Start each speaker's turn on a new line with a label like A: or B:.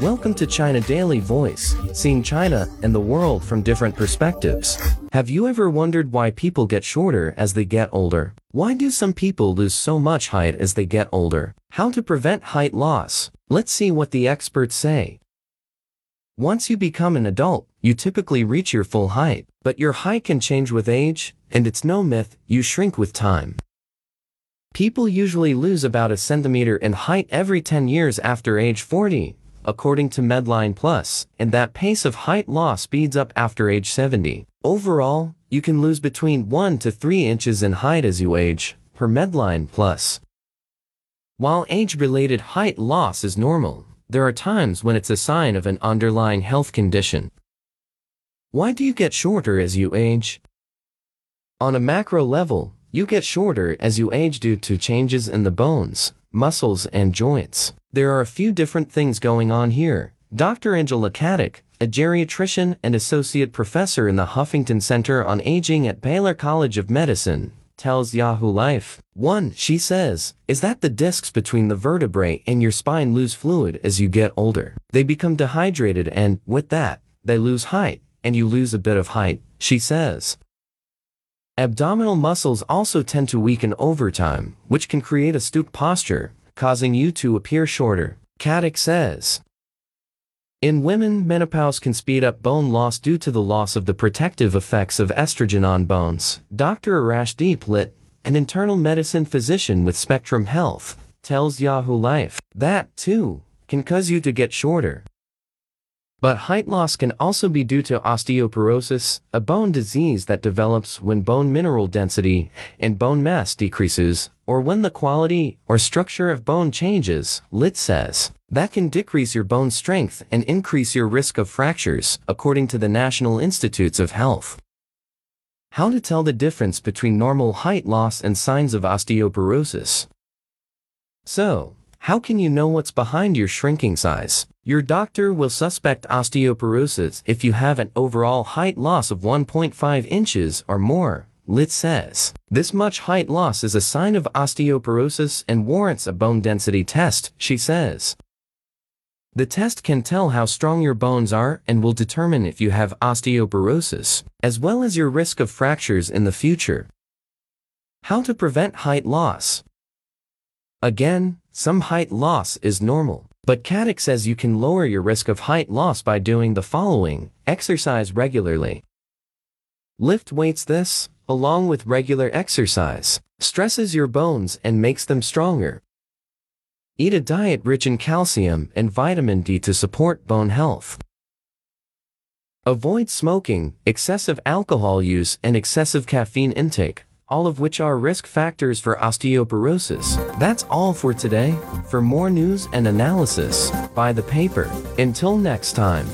A: Welcome to China Daily Voice, seeing China and the world from different perspectives. Have you ever wondered why people get shorter as they get older? Why do some people lose so much height as they get older? How to prevent height loss? Let's see what the experts say. Once you become an adult, you typically reach your full height, but your height can change with age, and it's no myth, you shrink with time. People usually lose about a centimeter in height every 10 years after age 40, according to Medline Plus, and that pace of height loss speeds up after age 70. Overall, you can lose between 1 to 3 inches in height as you age, per Medline Plus. While age-related height loss is normal, there are times when it's a sign of an underlying health condition. Why do you get shorter as you age? On a macro level, you get shorter as you age due to changes in the bones, muscles, and joints. There are a few different things going on here. Dr. Angela Catic, a geriatrician and associate professor in the Huffington Center on Aging at Baylor College of Medicine, tells Yahoo Life. 1. She says, is that the discs between the vertebrae and your spine lose fluid as you get older. They become dehydrated and, with that, they lose height, and you lose a bit of height, she says. Abdominal muscles also tend to weaken over time, which can create a stoop posture, causing you to appear shorter, Catic says. In women, menopause can speed up bone loss due to the loss of the protective effects of estrogen on bones. Dr. Arashdeep Litt, an internal medicine physician with Spectrum Health, tells Yahoo Life that, too, can cause you to get shorter. But height loss can also be due to osteoporosis, a bone disease that develops when bone mineral density and bone mass decreases, or when the quality or structure of bone changes, Litt says. That can decrease your bone strength and increase your risk of fractures, according to the National Institutes of Health. How to tell the difference between normal height loss and signs of osteoporosis. So, how can you know what's behind your shrinking size? Your doctor will suspect osteoporosis if you have an overall height loss of 1.5 inches or more, Litt says. This much height loss is a sign of osteoporosis and warrants a bone density test, she says. The test can tell how strong your bones are and will determine if you have osteoporosis, as well as your risk of fractures in the future. How to prevent height loss. Again, some height loss is normal, but Catic says you can lower your risk of height loss by doing the following, exercise regularly. Lift weights this, along with regular exercise, stresses your bones and makes them stronger. Eat a diet rich in calcium and vitamin D to support bone health. Avoid smoking, excessive alcohol use and excessive caffeine intake, all of which are risk factors for osteoporosis. That's all for today. For more news and analysis, buy the paper. Until next time.